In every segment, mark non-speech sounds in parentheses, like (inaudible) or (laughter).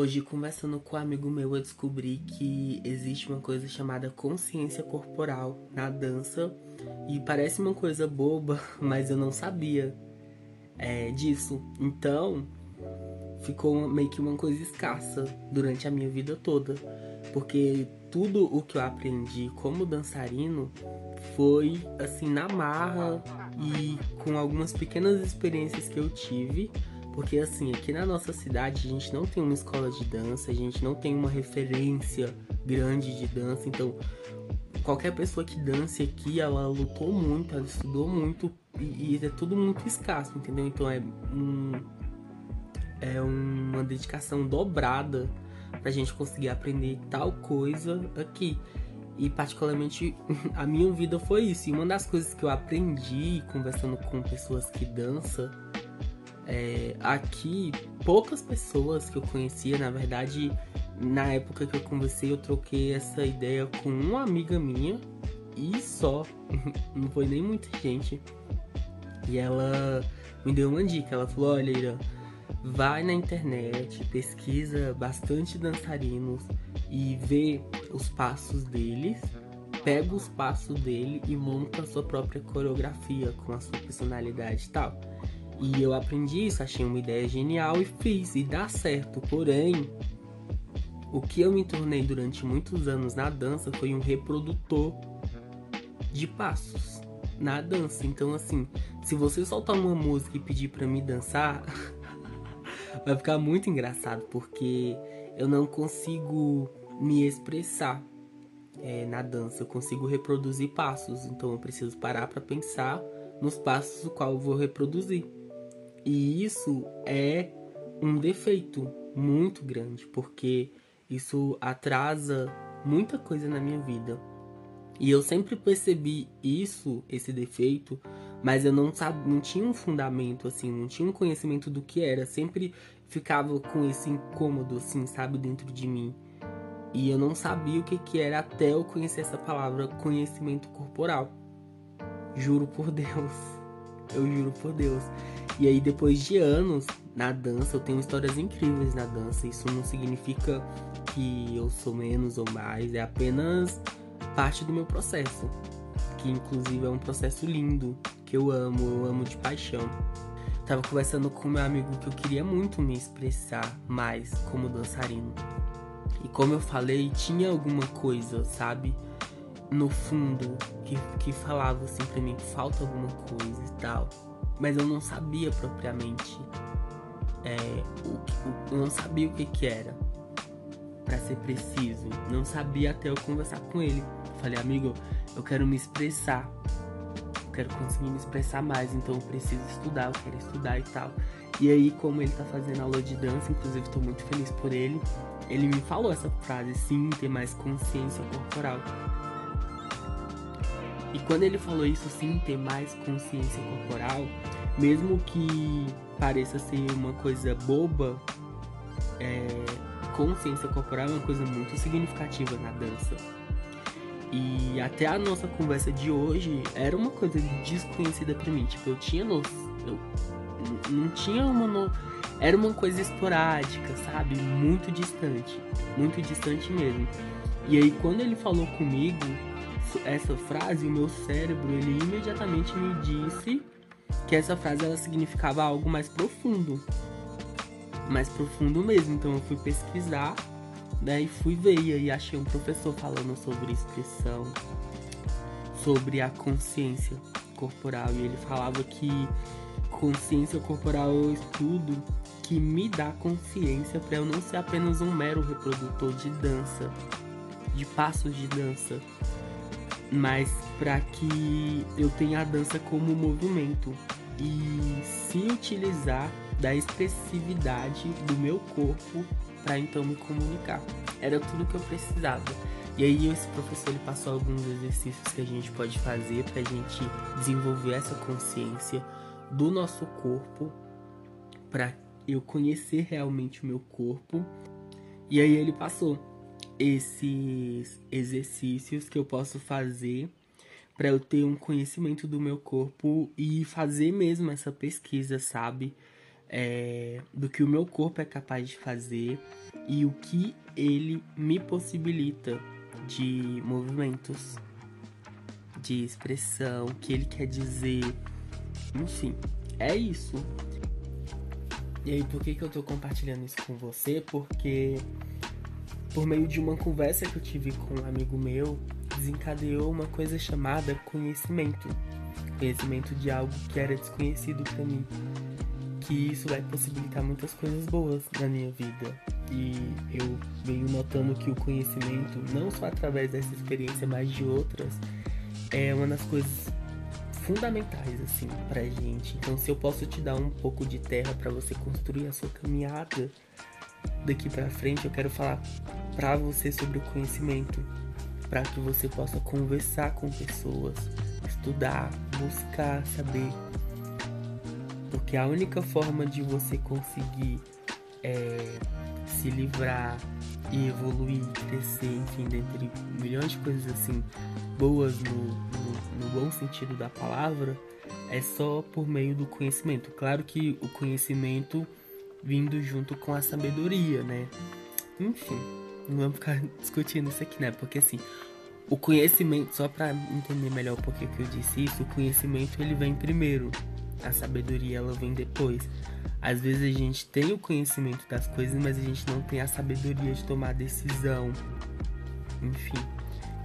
Hoje, conversando com um amigo meu, eu descobri que existe uma coisa chamada consciência corporal na dança. E parece uma coisa boba, (laughs) mas eu não sabia é, disso. Então, ficou meio que uma coisa escassa durante a minha vida toda. Porque tudo o que eu aprendi como dançarino foi assim na marra e com algumas pequenas experiências que eu tive porque assim, aqui na nossa cidade a gente não tem uma escola de dança, a gente não tem uma referência grande de dança, então qualquer pessoa que dance aqui, ela lutou muito, ela estudou muito e, e é tudo muito escasso, entendeu? Então é um, é uma dedicação dobrada pra gente conseguir aprender tal coisa aqui. E particularmente (laughs) a minha vida foi isso. E uma das coisas que eu aprendi conversando com pessoas que dançam é, aqui, poucas pessoas que eu conhecia, na verdade, na época que eu conversei, eu troquei essa ideia com uma amiga minha e só, (laughs) não foi nem muita gente. E ela me deu uma dica, ela falou: Olha, Ira, vai na internet, pesquisa bastante dançarinos e vê os passos deles, pega os passos dele e monta a sua própria coreografia com a sua personalidade e tal. E eu aprendi isso, achei uma ideia genial e fiz, e dá certo. Porém, o que eu me tornei durante muitos anos na dança foi um reprodutor de passos na dança. Então, assim, se você soltar uma música e pedir para me dançar, (laughs) vai ficar muito engraçado, porque eu não consigo me expressar é, na dança. Eu consigo reproduzir passos, então eu preciso parar para pensar nos passos o qual eu vou reproduzir. E isso é um defeito muito grande, porque isso atrasa muita coisa na minha vida. E eu sempre percebi isso, esse defeito, mas eu não sabia, não tinha um fundamento assim, não tinha um conhecimento do que era, sempre ficava com esse incômodo assim, sabe, dentro de mim. E eu não sabia o que que era até eu conhecer essa palavra conhecimento corporal. Juro por Deus. Eu juro por Deus. E aí, depois de anos na dança, eu tenho histórias incríveis na dança. Isso não significa que eu sou menos ou mais, é apenas parte do meu processo. Que inclusive é um processo lindo, que eu amo, eu amo de paixão. Tava conversando com meu amigo que eu queria muito me expressar mais como dançarino. E como eu falei, tinha alguma coisa, sabe? No fundo, que, que falava assim pra mim, falta alguma coisa e tal. Mas eu não sabia propriamente é, o, o, eu não sabia o que que era para ser preciso. Não sabia até eu conversar com ele. Falei amigo eu quero me expressar. Eu quero conseguir me expressar mais então eu preciso estudar eu quero estudar e tal. E aí como ele tá fazendo aula de dança inclusive estou muito feliz por ele ele me falou essa frase sim ter mais consciência corporal e quando ele falou isso, sim, ter mais consciência corporal, mesmo que pareça ser uma coisa boba, é, consciência corporal é uma coisa muito significativa na dança. E até a nossa conversa de hoje era uma coisa desconhecida para mim. Tipo, eu tinha noção. Eu não tinha uma. No... Era uma coisa esporádica, sabe? Muito distante. Muito distante mesmo. E aí, quando ele falou comigo, essa frase, o meu cérebro, ele imediatamente me disse que essa frase ela significava algo mais profundo. Mais profundo mesmo. Então eu fui pesquisar, daí fui ver e aí achei um professor falando sobre expressão, sobre a consciência corporal. E ele falava que consciência corporal é o estudo que me dá consciência para eu não ser apenas um mero reprodutor de dança, de passos de dança, mas para que eu tenha a dança como movimento e se utilizar da expressividade do meu corpo para então me comunicar. Era tudo que eu precisava. E aí esse professor ele passou alguns exercícios que a gente pode fazer para a gente desenvolver essa consciência do nosso corpo, para eu conhecer realmente o meu corpo. E aí ele passou esses exercícios que eu posso fazer para eu ter um conhecimento do meu corpo e fazer mesmo essa pesquisa, sabe? é, do que o meu corpo é capaz de fazer e o que ele me possibilita de movimentos, de expressão, o que ele quer dizer, enfim, é isso. E aí, por que, que eu tô compartilhando isso com você? Porque por meio de uma conversa que eu tive com um amigo meu, desencadeou uma coisa chamada conhecimento. Conhecimento de algo que era desconhecido para mim. Que isso vai possibilitar muitas coisas boas na minha vida. E eu venho notando que o conhecimento, não só através dessa experiência, mas de outras, é uma das coisas fundamentais assim pra gente. Então, se eu posso te dar um pouco de terra para você construir a sua caminhada daqui para frente, eu quero falar para você sobre o conhecimento, para que você possa conversar com pessoas, estudar, buscar saber. Porque a única forma de você conseguir é, se livrar e evoluir, crescer, enfim, dentre milhões de coisas assim boas no, no, no bom sentido da palavra, é só por meio do conhecimento. Claro que o conhecimento vindo junto com a sabedoria, né? Enfim, não vamos ficar (laughs) discutindo isso aqui, né? Porque assim, o conhecimento, só para entender melhor o porquê que eu disse isso, o conhecimento ele vem primeiro, a sabedoria ela vem depois. Às vezes a gente tem o conhecimento das coisas, mas a gente não tem a sabedoria de tomar decisão. Enfim.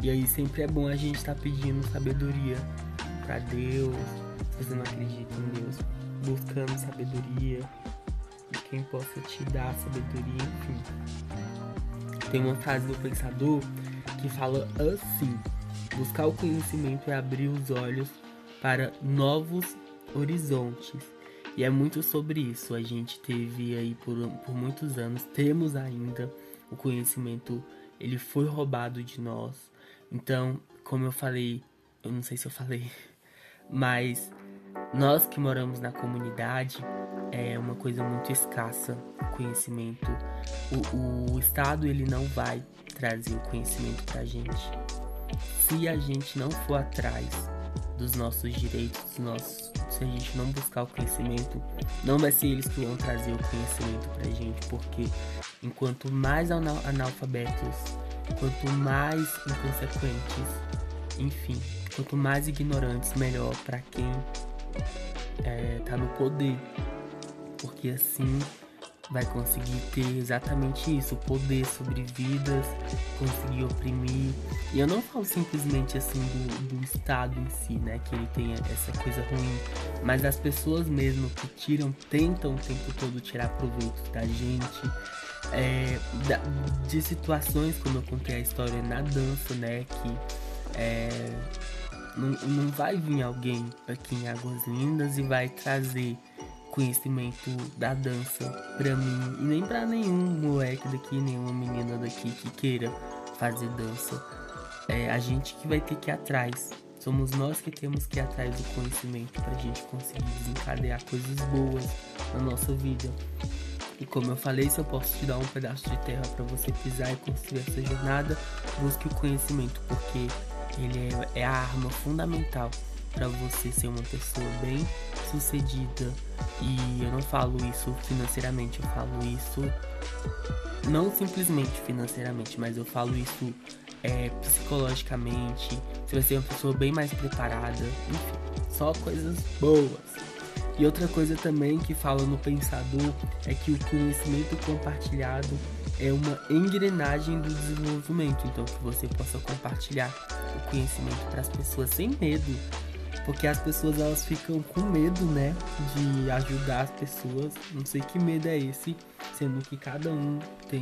E aí sempre é bom a gente estar tá pedindo sabedoria para Deus. Se você não acredita em Deus, buscando sabedoria quem possa te dar sabedoria, enfim. Tem uma frase do pensador que fala assim: buscar o conhecimento é abrir os olhos para novos horizontes. E é muito sobre isso. A gente teve aí por, por muitos anos, temos ainda o conhecimento, ele foi roubado de nós. Então, como eu falei, eu não sei se eu falei, (laughs) mas nós que moramos na comunidade é uma coisa muito escassa o conhecimento. O, o Estado ele não vai trazer o conhecimento pra gente se a gente não for atrás dos nossos direitos, dos nossos, se a gente não buscar o conhecimento, não vai ser eles que vão trazer o conhecimento pra gente, porque enquanto mais analfabetos, quanto mais inconsequentes, enfim, quanto mais ignorantes, melhor para quem é, tá no poder, porque assim vai conseguir ter exatamente isso, poder sobre vidas, conseguir oprimir. E eu não falo simplesmente assim do, do Estado em si, né, que ele tem essa coisa ruim, mas as pessoas mesmo que tiram, tentam o tempo todo tirar proveito da gente. É, da, de situações como eu contei a história na dança, né, que é, não, não vai vir alguém aqui em Águas Lindas e vai trazer conhecimento da dança pra mim e nem pra nenhum moleque daqui, nenhuma menina daqui que queira fazer dança. É a gente que vai ter que ir atrás. Somos nós que temos que ir atrás do conhecimento pra gente conseguir desencadear coisas boas na nossa vida. E como eu falei, se eu posso te dar um pedaço de terra para você pisar e construir essa jornada, busque o conhecimento, porque ele é, é a arma fundamental para você ser uma pessoa bem sucedida. E eu não falo isso financeiramente, eu falo isso não simplesmente financeiramente, mas eu falo isso é, psicologicamente. Você vai ser uma pessoa bem mais preparada, enfim, só coisas boas. E outra coisa também que fala no Pensador é que o conhecimento compartilhado é uma engrenagem do desenvolvimento, então que você possa compartilhar o conhecimento para as pessoas sem medo porque as pessoas elas ficam com medo, né, de ajudar as pessoas. Não sei que medo é esse, sendo que cada um tem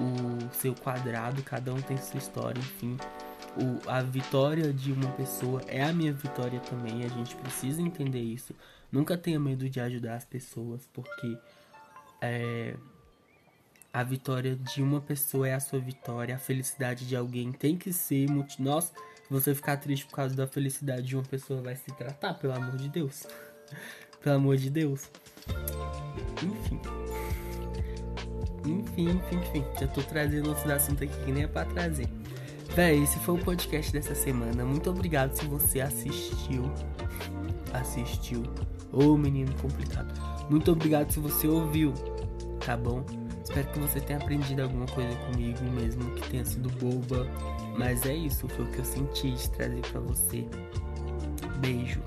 o seu quadrado, cada um tem sua história, enfim. O, a vitória de uma pessoa é a minha vitória também. A gente precisa entender isso. Nunca tenha medo de ajudar as pessoas, porque é, a vitória de uma pessoa é a sua vitória. A felicidade de alguém tem que ser. Se você ficar triste por causa da felicidade de uma pessoa, vai se tratar, pelo amor de Deus. (laughs) pelo amor de Deus. Enfim. Enfim, enfim, enfim. Já tô trazendo outros assuntos aqui que nem é pra trazer. Véi, esse foi o podcast dessa semana. Muito obrigado se você assistiu. assistiu. Ô oh, menino complicado. Muito obrigado se você ouviu, tá bom? Espero que você tenha aprendido alguma coisa comigo, mesmo que tenha sido boba. Mas é isso, foi o que eu senti de trazer para você. Beijo.